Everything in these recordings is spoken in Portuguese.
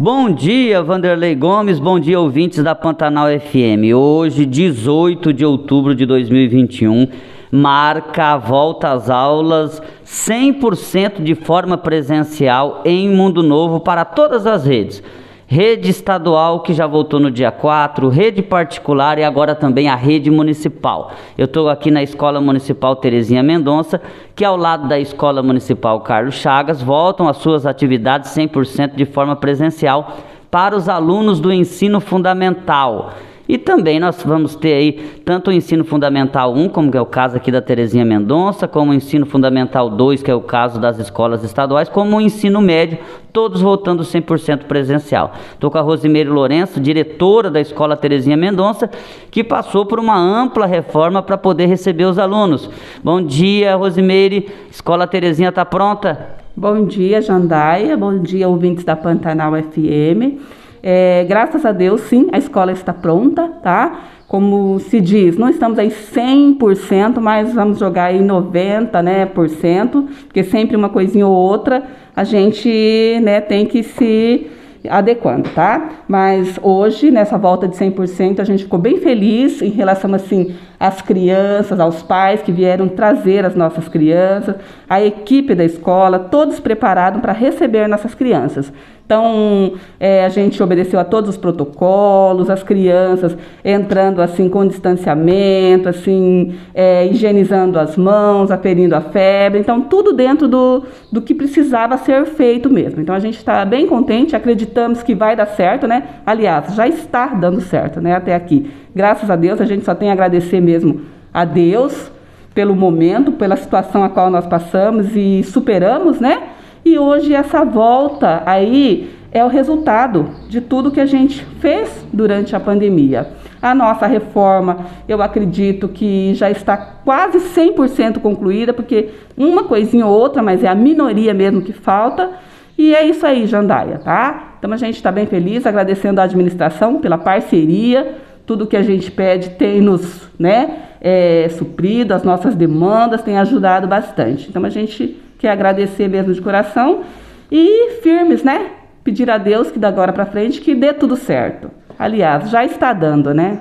Bom dia, Vanderlei Gomes. Bom dia, ouvintes da Pantanal FM. Hoje, 18 de outubro de 2021, marca a volta às aulas 100% de forma presencial em Mundo Novo para todas as redes rede estadual que já voltou no dia 4, rede particular e agora também a rede municipal. Eu estou aqui na Escola Municipal Terezinha Mendonça, que ao lado da Escola Municipal Carlos Chagas voltam às suas atividades 100% de forma presencial para os alunos do ensino fundamental. E também nós vamos ter aí tanto o ensino fundamental 1, como é o caso aqui da Terezinha Mendonça, como o ensino fundamental 2, que é o caso das escolas estaduais, como o ensino médio, todos voltando 100% presencial. Estou com a Rosimeire Lourenço, diretora da Escola Terezinha Mendonça, que passou por uma ampla reforma para poder receber os alunos. Bom dia, Rosimeire. Escola Terezinha está pronta? Bom dia, Jandaia. Bom dia, ouvintes da Pantanal FM. É, graças a Deus, sim, a escola está pronta, tá? Como se diz, não estamos aí 100%, mas vamos jogar aí 90%, né, por cento, porque sempre uma coisinha ou outra a gente, né, tem que se adequando, tá? Mas hoje, nessa volta de 100%, a gente ficou bem feliz em relação, assim, às crianças, aos pais que vieram trazer as nossas crianças, a equipe da escola, todos preparados para receber nossas crianças. Então, é, a gente obedeceu a todos os protocolos, as crianças entrando assim com distanciamento, assim, é, higienizando as mãos, aferindo a febre. Então, tudo dentro do, do que precisava ser feito mesmo. Então, a gente está bem contente, acreditamos que vai dar certo, né? Aliás, já está dando certo, né? Até aqui. Graças a Deus, a gente só tem a agradecer mesmo a Deus pelo momento, pela situação a qual nós passamos e superamos, né? E hoje essa volta aí é o resultado de tudo que a gente fez durante a pandemia. A nossa reforma, eu acredito que já está quase 100% concluída, porque uma coisinha ou outra, mas é a minoria mesmo que falta. E é isso aí, Jandaia, tá? Então a gente está bem feliz, agradecendo a administração pela parceria, tudo que a gente pede tem nos né, é, suprido, as nossas demandas tem ajudado bastante. Então a gente quer agradecer mesmo de coração e firmes, né? Pedir a Deus que da agora para frente que dê tudo certo. Aliás, já está dando, né?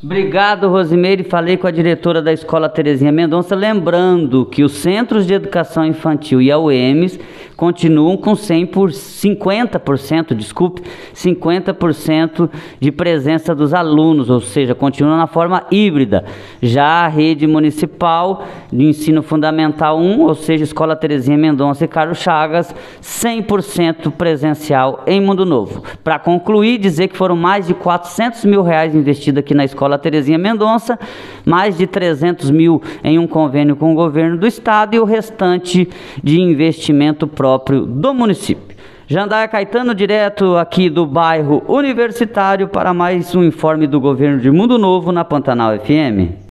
Obrigado, Rosimeire. Falei com a diretora da Escola Terezinha Mendonça, lembrando que os Centros de Educação Infantil e a UEMS continuam com 100 por 50%, desculpe, 50% de presença dos alunos, ou seja, continuam na forma híbrida. Já a rede municipal de ensino fundamental 1, ou seja, Escola Terezinha Mendonça e Carlos Chagas, 100% presencial em Mundo Novo. Para concluir, dizer que foram mais de 400 mil reais investidos aqui na Escola Escola Terezinha Mendonça, mais de 300 mil em um convênio com o governo do estado e o restante de investimento próprio do município. Jandaia Caetano, direto aqui do bairro Universitário, para mais um informe do governo de Mundo Novo na Pantanal FM.